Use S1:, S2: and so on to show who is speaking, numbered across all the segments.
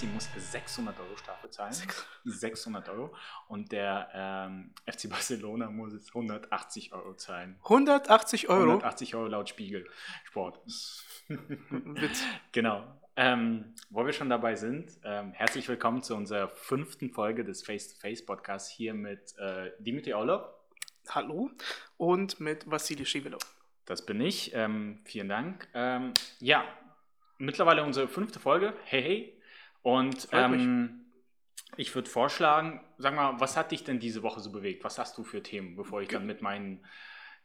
S1: Messi muss 600 Euro Strafe zahlen. 600 Euro. Und der ähm, FC Barcelona muss 180 Euro zahlen.
S2: 180 Euro?
S1: 180 Euro laut Spiegel Sport. Witz. Genau. Ähm, wo wir schon dabei sind, ähm, herzlich willkommen zu unserer fünften Folge des Face-to-Face-Podcasts hier mit äh, Dimitri Orlov.
S2: Hallo. Und mit Vassili Schivelov.
S1: Das bin ich. Ähm, vielen Dank. Ähm, ja, mittlerweile unsere fünfte Folge. Hey, hey. Und ähm, ich würde vorschlagen, sag mal, was hat dich denn diese Woche so bewegt? Was hast du für Themen, bevor ich dann mit meinen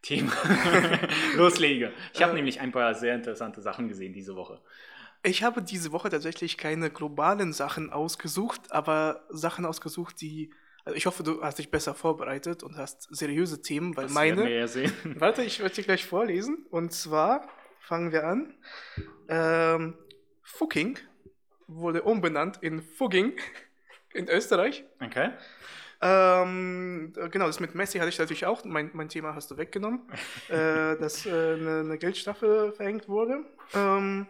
S1: Themen loslege? Ich habe äh, nämlich ein paar sehr interessante Sachen gesehen diese Woche.
S2: Ich habe diese Woche tatsächlich keine globalen Sachen ausgesucht, aber Sachen ausgesucht, die also ich hoffe, du hast dich besser vorbereitet und hast seriöse Themen, weil das meine. Wir ja sehen. Warte, ich werde dir gleich vorlesen. Und zwar fangen wir an. Ähm, Fucking wurde umbenannt in Fugging in Österreich.
S1: Okay.
S2: Ähm, genau, das mit Messi hatte ich natürlich auch. Mein, mein Thema hast du weggenommen, äh, dass äh, eine, eine, Geldstrafe verhängt wurde. Ähm,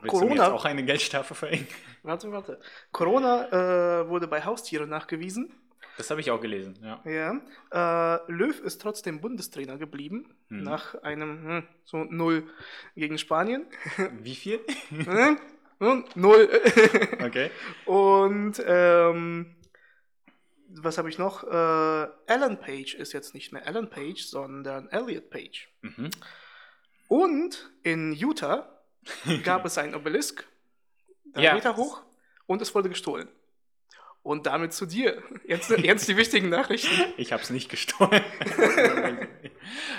S1: Willst Corona. Du jetzt auch eine Geldstrafe verhängen?
S2: Warte, warte. Corona äh, wurde bei Haustieren nachgewiesen.
S1: Das habe ich auch gelesen, ja.
S2: Ja. Äh, Löw ist trotzdem Bundestrainer geblieben, hm. nach einem hm, so Null gegen Spanien.
S1: Wie viel?
S2: Hm, null.
S1: okay.
S2: Und ähm, was habe ich noch? Äh, Alan Page ist jetzt nicht mehr Alan Page, sondern Elliot Page. Mhm. Und in Utah gab es einen Obelisk, drei ja. Meter hoch, und es wurde gestohlen. Und damit zu dir. Jetzt, jetzt die wichtigen Nachrichten.
S1: Ich habe es nicht gestohlen.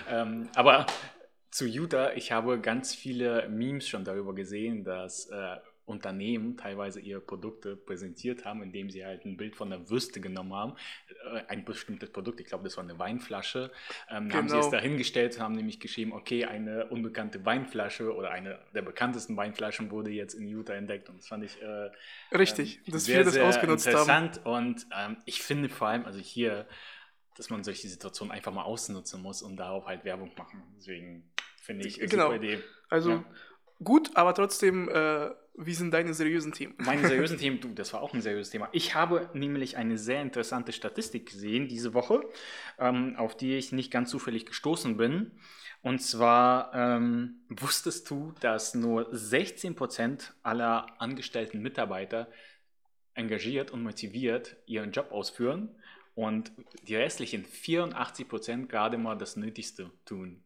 S1: ähm, aber zu Utah, ich habe ganz viele Memes schon darüber gesehen, dass äh, Unternehmen teilweise ihre Produkte präsentiert haben, indem sie halt ein Bild von der Würste genommen haben, äh, ein bestimmtes Produkt, ich glaube, das war eine Weinflasche, ähm, genau. haben sie es genau. dahingestellt, haben nämlich geschrieben, okay, eine unbekannte Weinflasche oder eine der bekanntesten Weinflaschen wurde jetzt in Utah entdeckt und das fand ich äh,
S2: richtig,
S1: ähm, dass sehr, wir das sehr ausgenutzt interessant haben. und ähm, ich finde vor allem, also hier, dass man solche Situationen einfach mal ausnutzen muss und darauf halt Werbung machen. Deswegen finde ich
S2: genau. super Idee. Also ja. gut, aber trotzdem äh, wie sind deine seriösen Themen?
S1: Meine seriösen Themen, du, das war auch ein seriöses Thema. Ich habe nämlich eine sehr interessante Statistik gesehen diese Woche, ähm, auf die ich nicht ganz zufällig gestoßen bin. Und zwar ähm, wusstest du, dass nur 16% aller angestellten Mitarbeiter engagiert und motiviert ihren Job ausführen und die restlichen 84% gerade mal das Nötigste tun.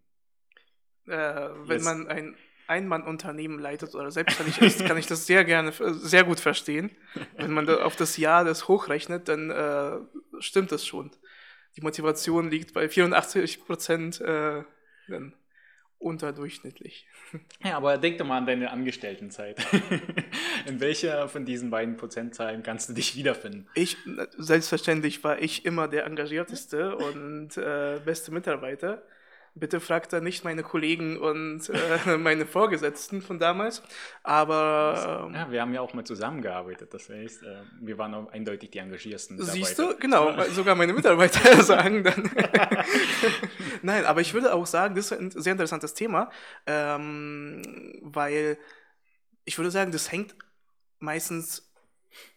S2: Äh, wenn Jetzt, man ein ein-Mann-Unternehmen leitet oder selbstständig ist, kann ich das sehr gerne, sehr gut verstehen. Wenn man auf das Jahr das hochrechnet, dann äh, stimmt das schon. Die Motivation liegt bei 84 Prozent äh, unterdurchschnittlich.
S1: Ja, aber denk doch mal an deine Angestelltenzeit. In welcher von diesen beiden Prozentzahlen kannst du dich wiederfinden?
S2: Ich, selbstverständlich war ich immer der engagierteste und äh, beste Mitarbeiter. Bitte fragt da nicht meine Kollegen und äh, meine Vorgesetzten von damals. Aber.
S1: Ähm, ja, wir haben ja auch mal zusammengearbeitet. Das heißt, äh, wir waren auch eindeutig die engagiersten
S2: Mitarbeiter. Siehst du, genau. sogar meine Mitarbeiter sagen dann. Nein, aber ich würde auch sagen, das ist ein sehr interessantes Thema, ähm, weil ich würde sagen, das hängt meistens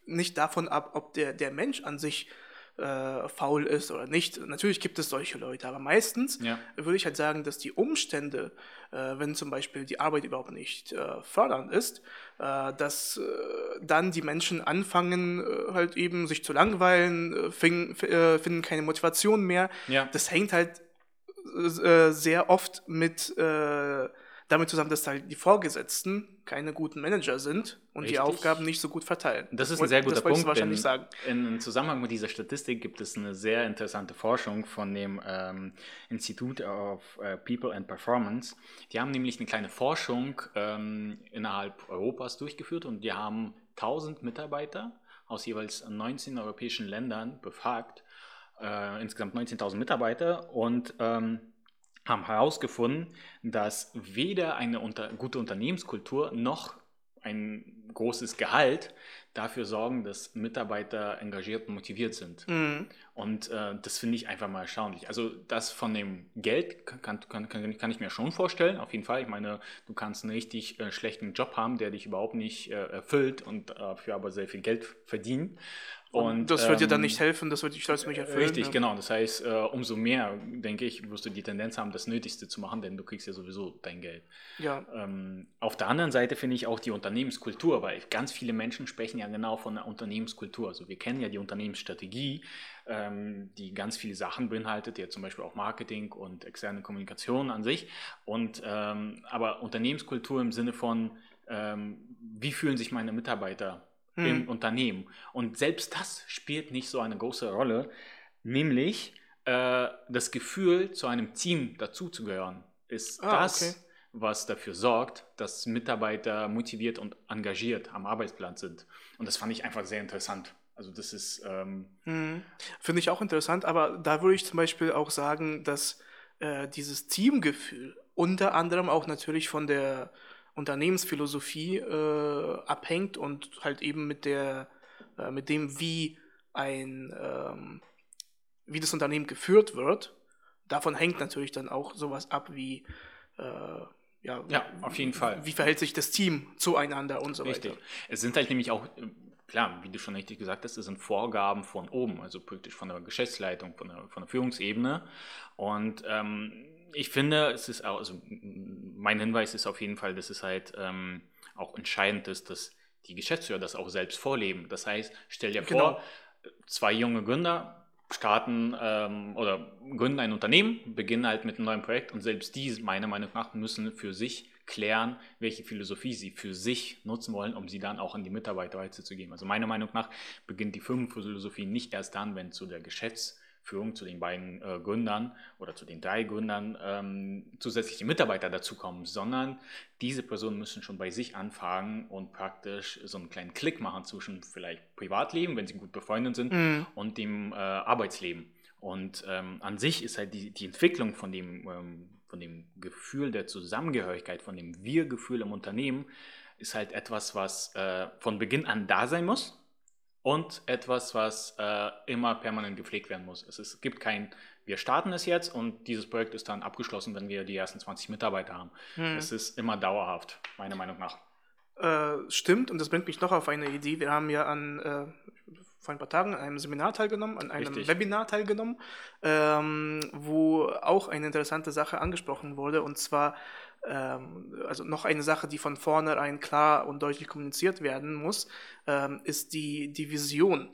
S2: nicht davon ab, ob der, der Mensch an sich äh, faul ist oder nicht. Natürlich gibt es solche Leute, aber meistens ja. würde ich halt sagen, dass die Umstände, äh, wenn zum Beispiel die Arbeit überhaupt nicht äh, fördernd ist, äh, dass äh, dann die Menschen anfangen, äh, halt eben sich zu langweilen, fing, finden keine Motivation mehr. Ja. Das hängt halt sehr oft mit damit zusammen, dass halt die Vorgesetzten keine guten Manager sind und Richtig. die Aufgaben nicht so gut verteilen.
S1: Das ist ein sehr guter Punkt. Wahrscheinlich sagen. In Zusammenhang mit dieser Statistik gibt es eine sehr interessante Forschung von dem ähm, Institute of uh, People and Performance. Die haben nämlich eine kleine Forschung ähm, innerhalb Europas durchgeführt und die haben 1000 Mitarbeiter aus jeweils 19 europäischen Ländern befragt, äh, insgesamt 19.000 Mitarbeiter und ähm, haben herausgefunden, dass weder eine unter, gute Unternehmenskultur noch ein großes Gehalt dafür sorgen, dass Mitarbeiter engagiert und motiviert sind. Mhm. Und äh, das finde ich einfach mal erstaunlich. Also das von dem Geld kann, kann, kann, kann, ich mir schon vorstellen, auf jeden Fall. Ich meine, du kannst einen richtig äh, schlechten Job haben, der dich überhaupt nicht äh, erfüllt und dafür aber sehr viel Geld verdienen.
S2: Und, das wird ähm, dir dann nicht helfen, das wird dich stolz nicht erfüllen.
S1: Richtig, ja. genau. Das heißt, äh, umso mehr, denke ich, wirst du die Tendenz haben, das Nötigste zu machen, denn du kriegst ja sowieso dein Geld. Ja. Ähm, auf der anderen Seite finde ich auch die Unternehmenskultur, weil ganz viele Menschen sprechen ja genau von der Unternehmenskultur. Also wir kennen ja die Unternehmensstrategie, ähm, die ganz viele Sachen beinhaltet, ja zum Beispiel auch Marketing und externe Kommunikation an sich. Und ähm, aber Unternehmenskultur im Sinne von, ähm, wie fühlen sich meine Mitarbeiter hm. im Unternehmen. Und selbst das spielt nicht so eine große Rolle, nämlich äh, das Gefühl, zu einem Team dazuzugehören, ist ah, das, okay. was dafür sorgt, dass Mitarbeiter motiviert und engagiert am Arbeitsplatz sind. Und das fand ich einfach sehr interessant. Also das ist... Ähm
S2: hm. Finde ich auch interessant, aber da würde ich zum Beispiel auch sagen, dass äh, dieses Teamgefühl unter anderem auch natürlich von der Unternehmensphilosophie äh, abhängt und halt eben mit der, äh, mit dem, wie ein, ähm, wie das Unternehmen geführt wird. Davon hängt natürlich dann auch sowas ab wie, äh, ja,
S1: ja, auf jeden Fall.
S2: Wie verhält sich das Team zueinander und so
S1: richtig.
S2: weiter.
S1: Es sind halt nämlich auch, äh, klar, wie du schon richtig gesagt hast, es sind Vorgaben von oben, also praktisch von der Geschäftsleitung, von der, von der Führungsebene. Und ähm, ich finde, es ist auch, also mein Hinweis ist auf jeden Fall, dass es halt ähm, auch entscheidend ist, dass die Geschäftsführer das auch selbst vorleben. Das heißt, stell dir genau. vor, zwei junge Gründer starten ähm, oder gründen ein Unternehmen, beginnen halt mit einem neuen Projekt und selbst die, meiner Meinung nach, müssen für sich klären, welche Philosophie sie für sich nutzen wollen, um sie dann auch an die Mitarbeiter weiterzugeben. Also meiner Meinung nach beginnt die Firmenphilosophie nicht erst dann, wenn zu der Geschäfts- Führung zu den beiden äh, Gründern oder zu den drei Gründern ähm, zusätzliche Mitarbeiter dazukommen, sondern diese Personen müssen schon bei sich anfangen und praktisch so einen kleinen Klick machen zwischen vielleicht Privatleben, wenn sie gut befreundet sind, mhm. und dem äh, Arbeitsleben. Und ähm, an sich ist halt die, die Entwicklung von dem, ähm, von dem Gefühl der Zusammengehörigkeit, von dem Wir-Gefühl im Unternehmen, ist halt etwas, was äh, von Beginn an da sein muss und etwas, was äh, immer permanent gepflegt werden muss. Es, es gibt kein, wir starten es jetzt und dieses Projekt ist dann abgeschlossen, wenn wir die ersten 20 Mitarbeiter haben. Hm. Es ist immer dauerhaft, meiner Meinung nach.
S2: Äh, stimmt, und das bringt mich noch auf eine Idee. Wir haben ja an, äh, vor ein paar Tagen an einem Seminar teilgenommen, an einem Richtig. Webinar teilgenommen, ähm, wo auch eine interessante Sache angesprochen wurde, und zwar also noch eine Sache, die von vornherein klar und deutlich kommuniziert werden muss, ähm, ist die, die Vision,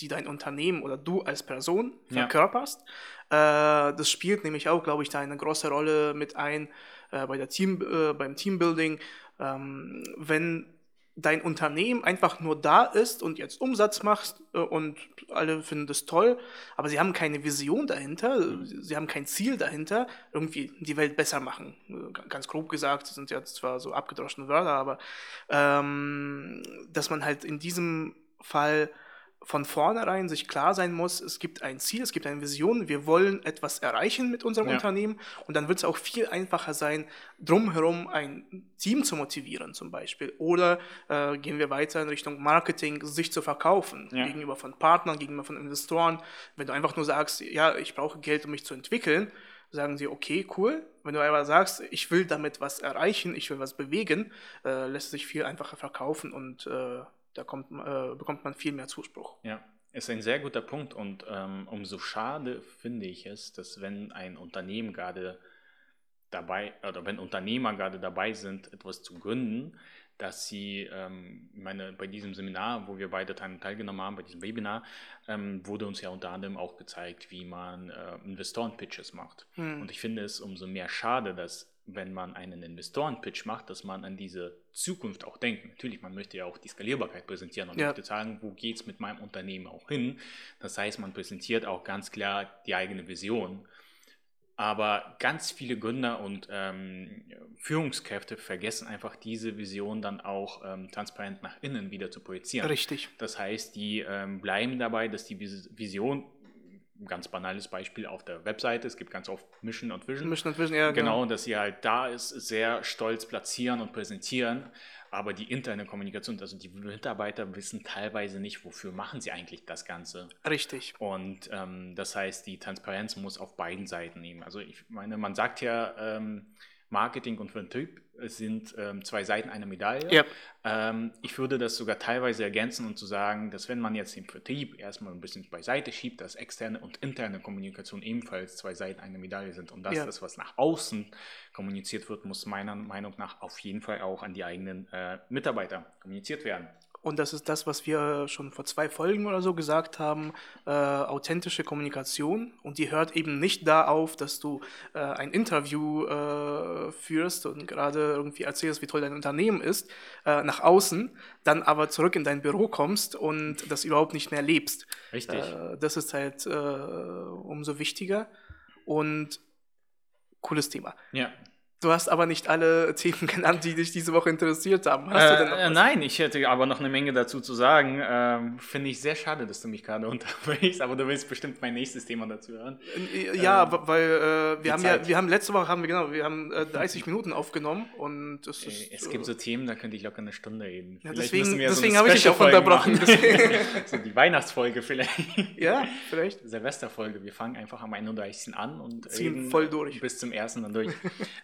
S2: die dein Unternehmen oder du als Person verkörperst. Ja. Äh, das spielt nämlich auch, glaube ich, da eine große Rolle mit ein äh, bei der Team, äh, beim Teambuilding. Ähm, wenn dein Unternehmen einfach nur da ist und jetzt Umsatz machst äh, und alle finden das toll, aber sie haben keine Vision dahinter, sie haben kein Ziel dahinter, irgendwie die Welt besser machen. Äh, ganz grob gesagt, das sind ja zwar so abgedroschene Wörter, aber ähm, dass man halt in diesem Fall von vornherein sich klar sein muss, es gibt ein Ziel, es gibt eine Vision, wir wollen etwas erreichen mit unserem ja. Unternehmen und dann wird es auch viel einfacher sein, drumherum ein Team zu motivieren zum Beispiel. Oder äh, gehen wir weiter in Richtung Marketing, sich zu verkaufen ja. gegenüber von Partnern, gegenüber von Investoren. Wenn du einfach nur sagst, ja, ich brauche Geld, um mich zu entwickeln, sagen sie, okay, cool. Wenn du aber sagst, ich will damit was erreichen, ich will was bewegen, äh, lässt sich viel einfacher verkaufen und äh, da kommt, äh, bekommt man viel mehr Zuspruch.
S1: Ja, ist ein sehr guter Punkt und ähm, umso schade finde ich es, dass wenn ein Unternehmen gerade dabei oder wenn Unternehmer gerade dabei sind, etwas zu gründen, dass sie, ähm, meine, bei diesem Seminar, wo wir beide teilgenommen haben, bei diesem Webinar, ähm, wurde uns ja unter anderem auch gezeigt, wie man äh, Investoren-Pitches macht. Hm. Und ich finde es umso mehr schade, dass wenn man einen Investoren-Pitch macht, dass man an diese Zukunft auch denkt. Natürlich, man möchte ja auch die Skalierbarkeit präsentieren und ja. möchte sagen, wo geht es mit meinem Unternehmen auch hin. Das heißt, man präsentiert auch ganz klar die eigene Vision. Aber ganz viele Gründer und ähm, Führungskräfte vergessen einfach diese Vision dann auch ähm, transparent nach innen wieder zu projizieren.
S2: Richtig.
S1: Das heißt, die ähm, bleiben dabei, dass die Vision ein ganz banales Beispiel auf der Webseite. Es gibt ganz oft Mission und Vision.
S2: Mission und Vision, ja.
S1: Genau, genau, dass sie halt da ist, sehr stolz platzieren und präsentieren. Aber die interne Kommunikation, also die Mitarbeiter wissen teilweise nicht, wofür machen sie eigentlich das Ganze.
S2: Richtig.
S1: Und ähm, das heißt, die Transparenz muss auf beiden Seiten nehmen. Also ich meine, man sagt ja, ähm, Marketing und Vertrieb sind ähm, zwei Seiten einer Medaille.
S2: Yep.
S1: Ähm, ich würde das sogar teilweise ergänzen und zu sagen, dass wenn man jetzt den Vertrieb erstmal ein bisschen beiseite schiebt, dass externe und interne Kommunikation ebenfalls zwei Seiten einer Medaille sind und dass ja. das, was nach außen kommuniziert wird, muss meiner Meinung nach auf jeden Fall auch an die eigenen äh, Mitarbeiter kommuniziert werden.
S2: Und das ist das, was wir schon vor zwei Folgen oder so gesagt haben, äh, authentische Kommunikation. Und die hört eben nicht da auf, dass du äh, ein Interview äh, führst und gerade irgendwie erzählst, wie toll dein Unternehmen ist, äh, nach außen, dann aber zurück in dein Büro kommst und das überhaupt nicht mehr lebst.
S1: Richtig.
S2: Äh, das ist halt äh, umso wichtiger. Und cooles Thema.
S1: Ja.
S2: Du hast aber nicht alle Themen genannt, die dich diese Woche interessiert haben.
S1: Äh, was? Nein, ich hätte aber noch eine Menge dazu zu sagen. Ähm, Finde ich sehr schade, dass du mich gerade unterbrichst, aber du willst bestimmt mein nächstes Thema dazu hören.
S2: Äh, ja, ähm, weil äh, wir haben Zeit. ja, wir haben letzte Woche haben wir genau, wir haben äh, 30 Minuten aufgenommen und das ist,
S1: Es gibt so Themen, da könnte ich locker eine Stunde reden.
S2: Ja, deswegen deswegen so habe ich dich auch unterbrochen.
S1: so die Weihnachtsfolge vielleicht.
S2: Ja, vielleicht.
S1: Silvesterfolge. Wir fangen einfach am 31. an und
S2: ziehen voll durch.
S1: Bis zum ersten dann durch.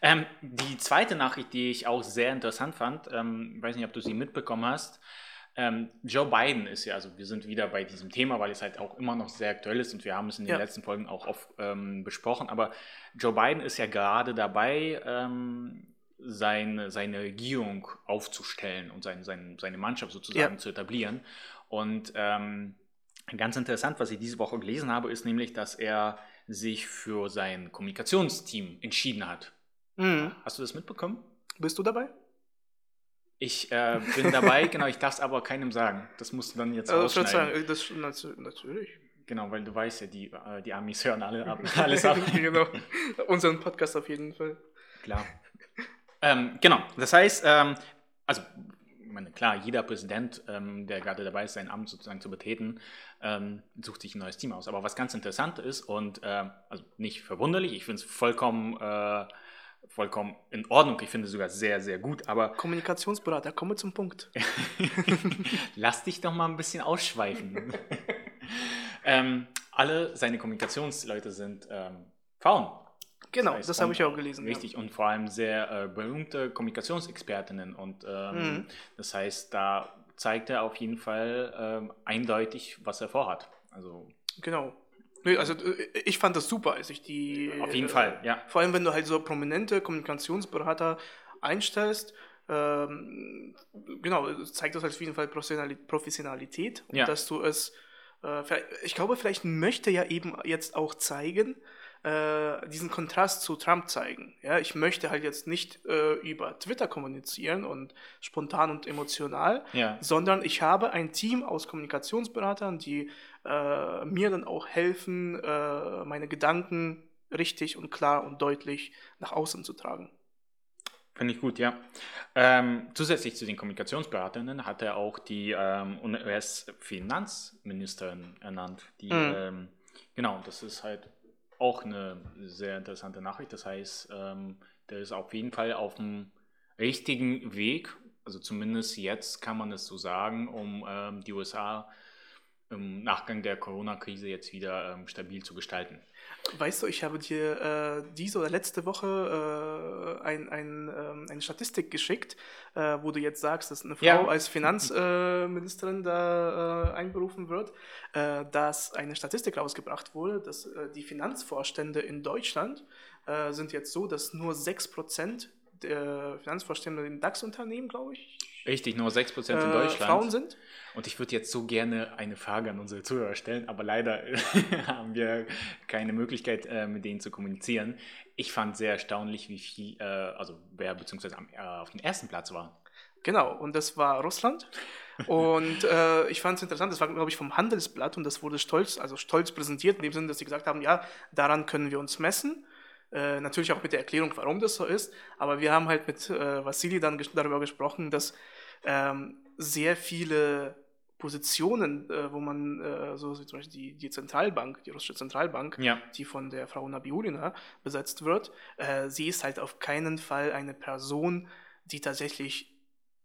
S1: ähm, die zweite Nachricht, die ich auch sehr interessant fand, ähm, weiß nicht, ob du sie mitbekommen hast. Ähm, Joe Biden ist ja, also wir sind wieder bei diesem Thema, weil es halt auch immer noch sehr aktuell ist und wir haben es in den ja. letzten Folgen auch oft ähm, besprochen. Aber Joe Biden ist ja gerade dabei, ähm, seine, seine Regierung aufzustellen und sein, sein, seine Mannschaft sozusagen ja. zu etablieren. Und ähm, ganz interessant, was ich diese Woche gelesen habe, ist nämlich, dass er sich für sein Kommunikationsteam entschieden hat. Mhm. Hast du das mitbekommen?
S2: Bist du dabei?
S1: Ich äh, bin dabei, genau, ich darf es aber keinem sagen. Das musst du dann jetzt also,
S2: sagen, das, Natürlich.
S1: Genau, weil du weißt ja, die, äh, die Amis hören alle ab, alles ab.
S2: genau, unseren Podcast auf jeden Fall.
S1: Klar. ähm, genau, das heißt, ähm, also, ich meine, klar, jeder Präsident, ähm, der gerade dabei ist, sein Amt sozusagen zu betreten, ähm, sucht sich ein neues Team aus. Aber was ganz interessant ist und äh, also nicht verwunderlich, ich finde es vollkommen... Äh, vollkommen in Ordnung. Ich finde sogar sehr, sehr gut. Aber
S2: Kommunikationsberater, komme zum Punkt.
S1: Lass dich doch mal ein bisschen ausschweifen. ähm, alle seine Kommunikationsleute sind ähm, Frauen.
S2: Genau, das, heißt, das habe ich auch gelesen.
S1: Richtig, ja. und vor allem sehr äh, berühmte Kommunikationsexpertinnen. Und ähm, mhm. das heißt, da zeigt er auf jeden Fall ähm, eindeutig, was er vorhat. Also
S2: genau. Nee, also äh, ich fand das super, als ich die.
S1: Auf jeden äh, Fall, ja.
S2: Vor allem, wenn du halt so prominente Kommunikationsberater einstellst. Ähm, genau, zeigt das halt auf jeden Fall Professionalität und
S1: ja.
S2: dass du es. Äh, ich glaube, vielleicht möchte ja eben jetzt auch zeigen, äh, diesen Kontrast zu Trump zeigen. Ja, ich möchte halt jetzt nicht äh, über Twitter kommunizieren und spontan und emotional,
S1: ja.
S2: sondern ich habe ein Team aus Kommunikationsberatern, die äh, mir dann auch helfen, äh, meine Gedanken richtig und klar und deutlich nach außen zu tragen.
S1: Finde ich gut, ja. Ähm, zusätzlich zu den Kommunikationsberaterinnen hat er auch die ähm, US-Finanzministerin ernannt. Die, mhm. ähm, genau, das ist halt auch eine sehr interessante Nachricht. Das heißt, ähm, der ist auf jeden Fall auf dem richtigen Weg. Also zumindest jetzt kann man es so sagen, um ähm, die USA im Nachgang der Corona-Krise jetzt wieder ähm, stabil zu gestalten.
S2: Weißt du, ich habe dir äh, diese oder letzte Woche äh, ein, ein, ähm, eine Statistik geschickt, äh, wo du jetzt sagst, dass eine Frau ja. als Finanzministerin da äh, einberufen wird, äh, dass eine Statistik rausgebracht wurde, dass äh, die Finanzvorstände in Deutschland sind jetzt so, dass nur 6% der Finanzvorstände in DAX-Unternehmen, glaube ich,
S1: Richtig, nur 6% in Deutschland.
S2: Frauen sind.
S1: Und ich würde jetzt so gerne eine Frage an unsere Zuhörer stellen, aber leider haben wir keine Möglichkeit, äh, mit denen zu kommunizieren. Ich fand sehr erstaunlich, wie viel, äh, also wer beziehungsweise äh, auf dem ersten Platz war.
S2: Genau, und das war Russland. Und äh, ich fand es interessant, das war, glaube ich, vom Handelsblatt und das wurde stolz, also stolz präsentiert, in dem Sinne, dass sie gesagt haben, ja, daran können wir uns messen. Äh, natürlich auch mit der Erklärung, warum das so ist. Aber wir haben halt mit äh, Vassili dann ges darüber gesprochen, dass ähm, sehr viele Positionen, äh, wo man, äh, so wie zum Beispiel die, die Zentralbank, die russische Zentralbank,
S1: Ja.
S2: die von der Frau Nabiulina besetzt wird, äh, sie ist halt auf keinen Fall eine Person, die tatsächlich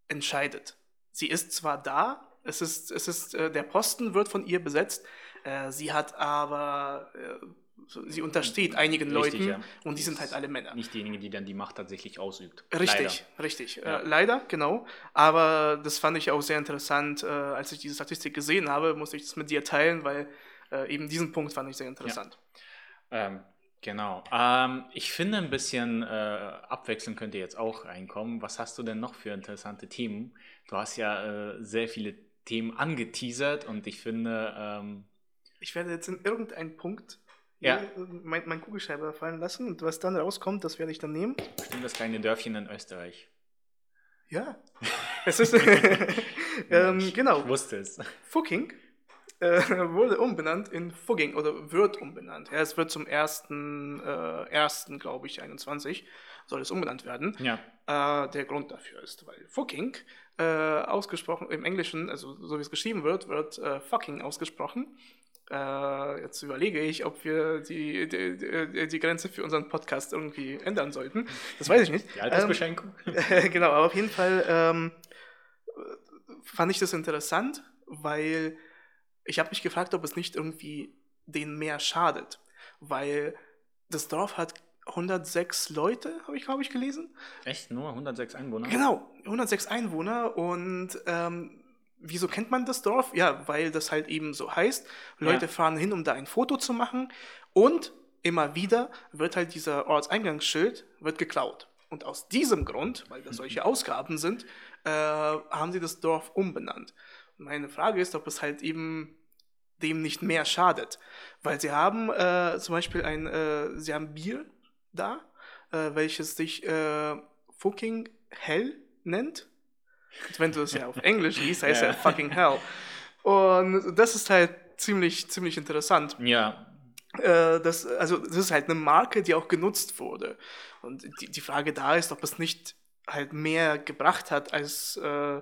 S2: entscheidet. Sie ist zwar da, es ist, es ist, äh, der Posten wird von ihr besetzt, sie hat aber, sie untersteht einigen
S1: Richtig,
S2: Leuten
S1: ja.
S2: und die sind halt alle Männer.
S1: Nicht diejenige, die dann die Macht tatsächlich ausübt.
S2: Richtig, richtig.
S1: Ja.
S2: Äh, leider, genau. Aber das fand ich auch sehr interessant. Äh, als ich diese Statistik gesehen habe, musste ich das mit dir teilen, weil äh, eben diesen Punkt fand ich sehr interessant.
S1: Ähm, genau. Ähm, ich finde, ein bisschen äh, Abwechslung könnte jetzt auch reinkommen. Was hast du denn noch für interessante Themen? Du hast ja äh, sehr viele Themen angeteasert und ich finde, ähm,
S2: Ich werde jetzt in irgendeinen Punkt
S1: Ja.
S2: äh, mein, mein Kugelschreiber fallen lassen und was dann rauskommt, das werde ich dann nehmen.
S1: bestimmt das kleine Dörfchen in Österreich.
S2: Ja. Es ist, ähm,
S1: ich,
S2: genau,
S1: Ich wusste es.
S2: Fucking äh, wurde umbenannt in Fugging oder wird umbenannt. Ja, es wird zum ersten, äh, ersten glaube ich, 21 soll es umbenannt werden.
S1: Ja.
S2: Äh, der Grund dafür ist, weil fucking äh, ausgesprochen im Englischen, also so wie es geschrieben wird, wird äh, fucking ausgesprochen. Äh, jetzt überlege ich, ob wir die, die, die, Grenze für unseren Podcast irgendwie ändern sollten. Das weiß ich nicht.
S1: Die Altersbeschränkung?
S2: Ähm, genau, aber auf jeden Fall ähm, fand ich das interessant, weil ich habe mich gefragt, ob es nicht irgendwie denen mehr schadet. Weil das Dorf hat 106 Leute, habe ich, glaube ich, gelesen.
S1: Echt? Nur 106 Einwohner?
S2: Genau, 106 Einwohner und ähm, wieso kennt man das Dorf? Ja, weil das halt eben so heißt. Leute
S1: Ja.
S2: fahren hin, um da ein Foto zu machen und immer wieder wird halt dieser Ortseingangsschild wird geklaut. Und aus diesem Grund, weil das solche Ausgaben sind, äh, haben sie das Dorf umbenannt. Und meine Frage ist, ob es halt eben dem nicht mehr schadet. Weil sie haben äh, zum Beispiel ein, äh, sie haben Bier da, äh, welches sich äh, fucking hell nennt. Und wenn du es ja auf Englisch liest, heißt
S1: Ja.
S2: ja fucking hell. Und das ist halt ziemlich, ziemlich interessant.
S1: Ja.
S2: Äh, das, also, das ist halt eine Marke, die auch genutzt wurde. Und die, die Frage da ist, ob es nicht halt mehr gebracht hat, als äh,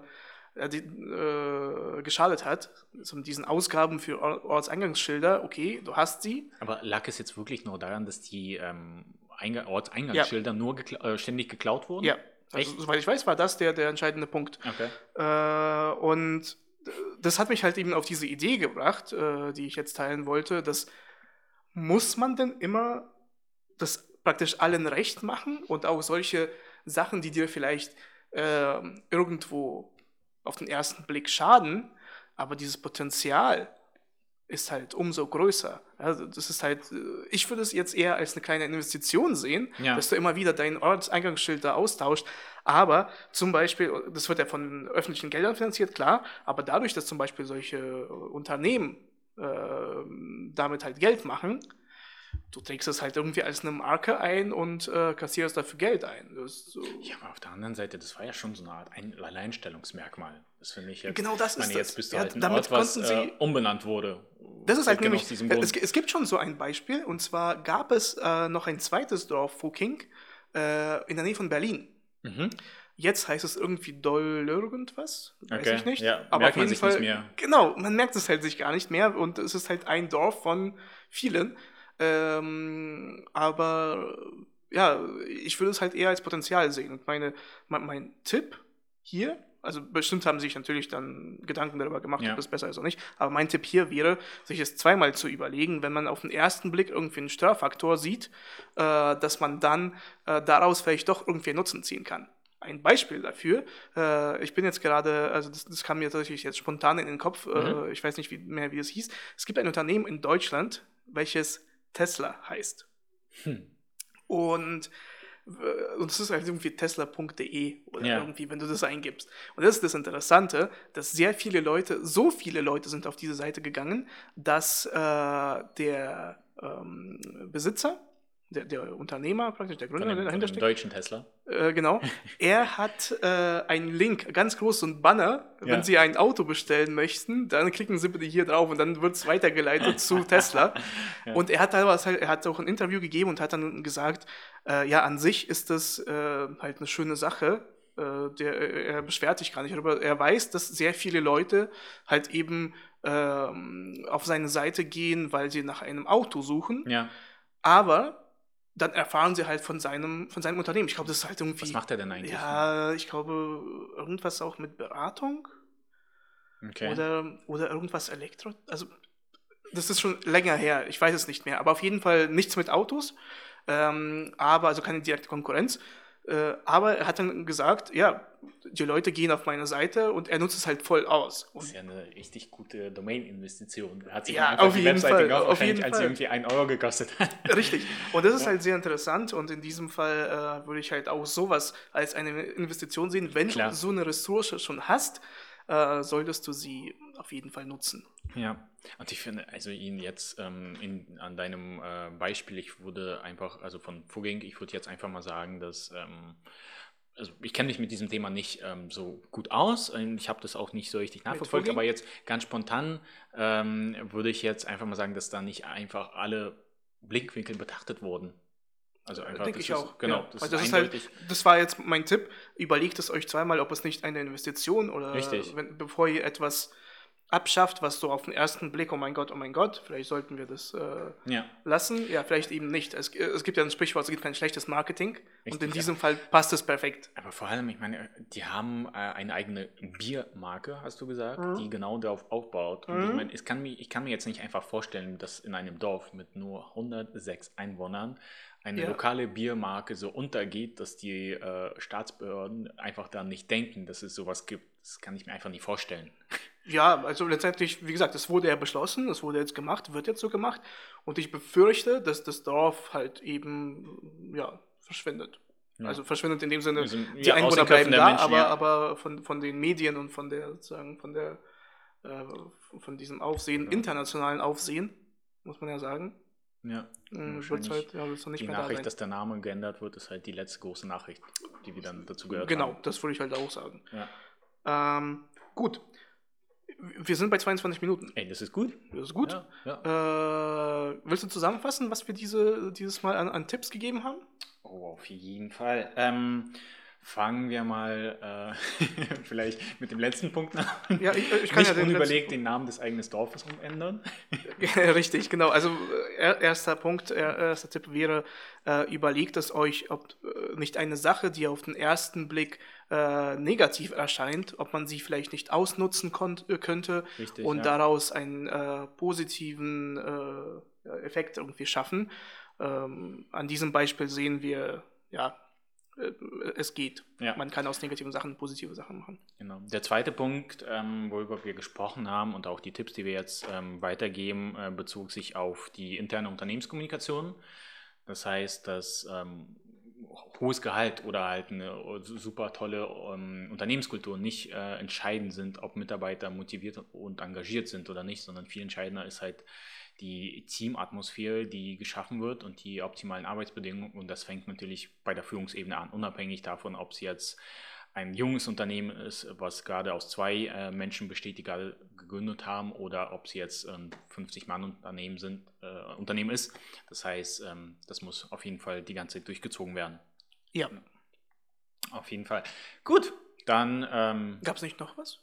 S2: ja, die, äh, geschadet hat. Mit diesen Ausgaben für Or- Ortseingangsschilder, okay, du hast sie.
S1: Aber lag es jetzt wirklich nur daran, dass die ähm, Einga Ortseingangsschilder nur gekla äh, ständig geklaut wurden?
S2: Ja, also, soweit ich weiß, war das der, der entscheidende Punkt.
S1: Okay.
S2: Äh, und das hat mich halt eben auf diese Idee gebracht, äh, die ich jetzt teilen wollte, dass muss man denn immer das praktisch allen recht machen und auch solche Sachen, die dir vielleicht äh, irgendwo auf den ersten Blick schaden, aber dieses Potenzial ist halt umso größer. Also das ist halt, äh, ich würde es jetzt eher als eine kleine Investition sehen,
S1: Ja.
S2: dass du immer wieder dein Ortseingangsschild da austauscht. Aber zum Beispiel, das wird ja von öffentlichen Geldern finanziert, klar, aber dadurch, dass zum Beispiel solche äh, Unternehmen äh, damit halt Geld machen, du trägst es halt irgendwie als eine Marke ein und äh, kassierst dafür Geld ein. So,
S1: Ja, aber auf der anderen Seite, das war ja schon so eine Art ein Alleinstellungsmerkmal. Das finde ich jetzt.
S2: Genau das
S1: ich meine,
S2: ist
S1: jetzt bist du
S2: Ja,
S1: halt ein
S2: damit
S1: Ort, was
S2: konnten
S1: äh,
S2: sie-
S1: umbenannt wurde.
S2: Das ist halt
S1: Genau
S2: nämlich, es, es gibt schon so ein Beispiel, und zwar gab es äh, noch ein zweites Dorf, Fuking, äh, in der Nähe von Berlin.
S1: Mhm.
S2: Jetzt heißt es irgendwie Doll irgendwas, weiß
S1: Okay,
S2: ich nicht.
S1: ja,
S2: aber
S1: merkt
S2: auf
S1: man
S2: jeden
S1: sich
S2: Fall,
S1: nicht mehr.
S2: genau, man merkt es halt sich gar nicht mehr und es ist halt ein Dorf von vielen. Ähm, aber ja, ich würde es halt eher als Potenzial sehen. Und meine, mein, mein Tipp hier, also bestimmt haben sich natürlich dann Gedanken darüber gemacht,
S1: Ja.
S2: ob das besser ist oder nicht, aber mein Tipp hier wäre, sich es zweimal zu überlegen, wenn man auf den ersten Blick irgendwie einen Störfaktor sieht, äh, dass man dann äh, daraus vielleicht doch irgendwie Nutzen ziehen kann. Ein Beispiel dafür, äh, ich bin jetzt gerade, also das, das kam mir tatsächlich jetzt spontan in den Kopf, äh, ich weiß nicht wie, mehr, wie es hieß. Es gibt ein Unternehmen in Deutschland, welches Tesla heißt.
S1: Hm.
S2: Und, und es ist halt irgendwie tesla.de oder
S1: Ja.
S2: irgendwie, wenn du das eingibst. Und das ist das Interessante, dass sehr viele Leute, so viele Leute sind auf diese Seite gegangen, dass äh, der ähm, Besitzer, der, der Unternehmer praktisch, der Gründer,
S1: dem,
S2: der dahinter steckt,
S1: deutschen Tesla.
S2: äh, genau. Er hat äh, einen Link, ganz groß, so ein Banner. Wenn
S1: Ja.
S2: Sie ein Auto bestellen möchten, dann klicken Sie bitte hier drauf und dann wird es weitergeleitet zu Tesla.
S1: Ja.
S2: Und er hat damals halt, er hat auch ein Interview gegeben und hat dann gesagt, äh, ja, an sich ist das äh, halt eine schöne Sache, Äh, der, er beschwert sich gar nicht darüber. Er weiß, dass sehr viele Leute halt eben ähm, auf seine Seite gehen, weil sie nach einem Auto suchen.
S1: Ja.
S2: Aber dann erfahren sie halt von seinem, von seinem Unternehmen. Ich glaube, das ist halt irgendwie.
S1: Was macht er denn eigentlich?
S2: Ja, ich glaube, irgendwas auch mit Beratung.
S1: Okay.
S2: Oder, oder irgendwas Elektro. Also, das ist schon länger her. Ich weiß es nicht mehr. Aber auf jeden Fall nichts mit Autos. Ähm, aber, also keine direkte Konkurrenz. Äh, aber er hat dann gesagt, ja, die Leute gehen auf meine Seite und er nutzt es halt voll aus.
S1: das ist ja eine richtig gute Domain-Investition. Hat sich
S2: Ja, auf
S1: die
S2: jeden
S1: Webseite
S2: Fall,
S1: gekauft,
S2: auf jeden
S1: als sie
S2: Fall.
S1: irgendwie 1 Euro gekostet hat.
S2: Richtig. Und das ist
S1: Ja.
S2: halt sehr interessant und in diesem Fall äh, würde ich halt auch sowas als eine Investition sehen. Wenn
S1: Klar.
S2: du so eine Ressource schon hast, äh, solltest du sie auf jeden Fall nutzen.
S1: Ja, und ich finde, also ihn jetzt ähm, in, an deinem äh, Beispiel, ich würde einfach, also von Fugging, ich würde jetzt einfach mal sagen, dass, ähm, also ich kenne mich mit diesem Thema nicht ähm, so gut aus, ich habe das auch nicht so richtig nachverfolgt, aber jetzt ganz spontan ähm, würde ich jetzt einfach mal sagen, dass da nicht einfach alle Blickwinkel betrachtet wurden. Also einfach,
S2: Denke ich
S1: ist,
S2: auch.
S1: Genau,
S2: ja.
S1: das ist
S2: das ist halt, das war jetzt mein Tipp. Überlegt es euch zweimal, ob es nicht eine Investition oder wenn, bevor ihr etwas abschafft, was so auf den ersten Blick, oh mein Gott, oh mein Gott, vielleicht sollten wir das äh,
S1: ja.
S2: lassen. Ja, vielleicht eben nicht. Es, es gibt ja ein Sprichwort, es gibt kein schlechtes Marketing. und
S1: Richtig,
S2: in
S1: ja.
S2: diesem Fall passt es perfekt.
S1: Aber vor allem, ich meine, die haben äh, eine eigene Biermarke, hast du gesagt,
S2: Mhm.
S1: die genau darauf aufbaut. Und ich
S2: Mhm.
S1: meine, es kann mir, ich kann mir jetzt nicht einfach vorstellen, dass in einem Dorf mit nur 106 Einwohnern eine
S2: Ja.
S1: lokale Biermarke so untergeht, dass die äh, Staatsbehörden einfach dann nicht denken, dass es sowas gibt. Das kann ich mir einfach nicht vorstellen.
S2: Ja, also letztendlich, wie gesagt, es wurde ja beschlossen, es wurde jetzt gemacht, wird jetzt so gemacht. Und ich befürchte, dass das Dorf halt eben, ja, verschwindet.
S1: Ja.
S2: Also verschwindet in dem Sinne,
S1: Also,
S2: die
S1: ja,
S2: Einwohner bleiben da,
S1: Menschen,
S2: aber,
S1: ja.
S2: aber von, von den Medien und von der, sozusagen, von der, äh, von diesem Aufsehen, internationalen Aufsehen, muss man ja sagen,
S1: Ja,
S2: äh, wird's halt, ja, wird's nicht
S1: die
S2: mehr da
S1: Nachricht,
S2: sein.
S1: dass der Name geändert wird, ist halt die letzte große Nachricht, die wir dann dazu gehört
S2: Genau,
S1: haben.
S2: das würde ich halt auch sagen.
S1: Ja.
S2: Ähm, gut. Wir sind bei 22 Minuten.
S1: Ey, das ist gut.
S2: Das ist gut.
S1: Ja, ja.
S2: Äh, willst du zusammenfassen, was wir diese, dieses Mal an, an Tipps gegeben haben?
S1: Oh, auf jeden Fall. Ähm, fangen wir mal äh, vielleicht mit dem letzten Punkt an.
S2: Ja, ich, ich kann
S1: Nicht
S2: ja den
S1: unüberlegt den Namen des eigenen Dorfes umändern.
S2: Richtig, genau. Also äh, er- erster Punkt, er- erster Tipp wäre, äh, überlegt es euch, ob äh, nicht eine Sache, die auf den ersten Blick äh, negativ erscheint, ob man sie vielleicht nicht ausnutzen äh, könnte
S1: Richtig,
S2: und
S1: ja.
S2: daraus einen äh, positiven äh, Effekt irgendwie schaffen. Ähm, an diesem Beispiel sehen wir, ja, äh, es geht.
S1: Ja.
S2: Man kann aus negativen Sachen positive Sachen machen.
S1: Genau. Der zweite Punkt, ähm, worüber wir gesprochen haben und auch die Tipps, die wir jetzt ähm, weitergeben, äh, bezog sich auf die interne Unternehmenskommunikation. Das heißt, dass ähm, hohes Gehalt oder halt eine super tolle ähm, Unternehmenskultur nicht äh, entscheidend sind, ob Mitarbeiter motiviert und engagiert sind oder nicht, sondern viel entscheidender ist halt die Teamatmosphäre, die geschaffen wird und die optimalen Arbeitsbedingungen. Und das fängt natürlich bei der Führungsebene an, unabhängig davon, ob es jetzt ein junges Unternehmen ist, was gerade aus zwei äh, Menschen besteht, die gerade gegründet haben, oder ob es jetzt ein 50-Mann-Unternehmen sind, äh, Unternehmen ist. Das heißt, ähm, das muss auf jeden Fall die ganze Zeit durchgezogen werden.
S2: Ja.
S1: Auf jeden Fall. Gut, dann ähm,
S2: Gab es nicht noch was?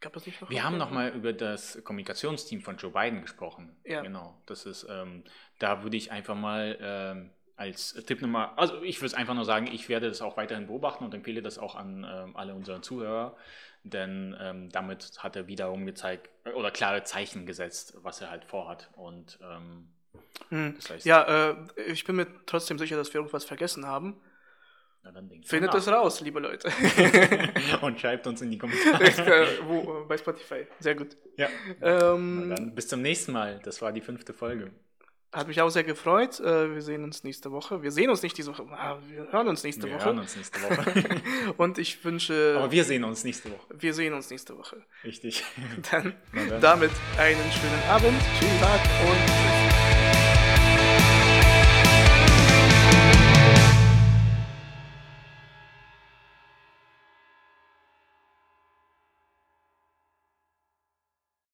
S2: Gab es nicht noch
S1: wir haben nochmal über das Kommunikationsteam von Joe Biden gesprochen.
S2: Ja.
S1: Genau. Das ist, ähm, da würde ich einfach mal ähm, als Tipp nochmal, also ich würde es einfach nur sagen, ich werde das auch weiterhin beobachten und empfehle das auch an ähm, alle unsere Zuhörer, denn ähm, damit hat er wiederum gezeigt äh, oder klare Zeichen gesetzt, was er halt vorhat. Und ähm,
S2: Hm.
S1: das heißt,
S2: Ja, äh, ich bin mir trotzdem sicher, dass wir irgendwas vergessen haben.
S1: na,
S2: Findet es raus, liebe Leute.
S1: und schreibt uns in die Kommentare.
S2: wo, äh, bei Spotify. Sehr gut.
S1: ja.
S2: Ähm,
S1: dann bis zum nächsten Mal. Das war die fünfte Folge.
S2: Hat mich auch sehr gefreut. Äh, wir sehen uns nächste Woche. Wir sehen uns nicht diese Woche. Ah, wir hören uns nächste
S1: wir
S2: Woche.
S1: hören uns nächste Woche.
S2: Und ich wünsche,
S1: Aber wir sehen uns nächste Woche.
S2: wir sehen uns nächste Woche.
S1: Richtig.
S2: Dann
S1: dann.
S2: damit einen schönen Abend, schönen Tag und tschüss.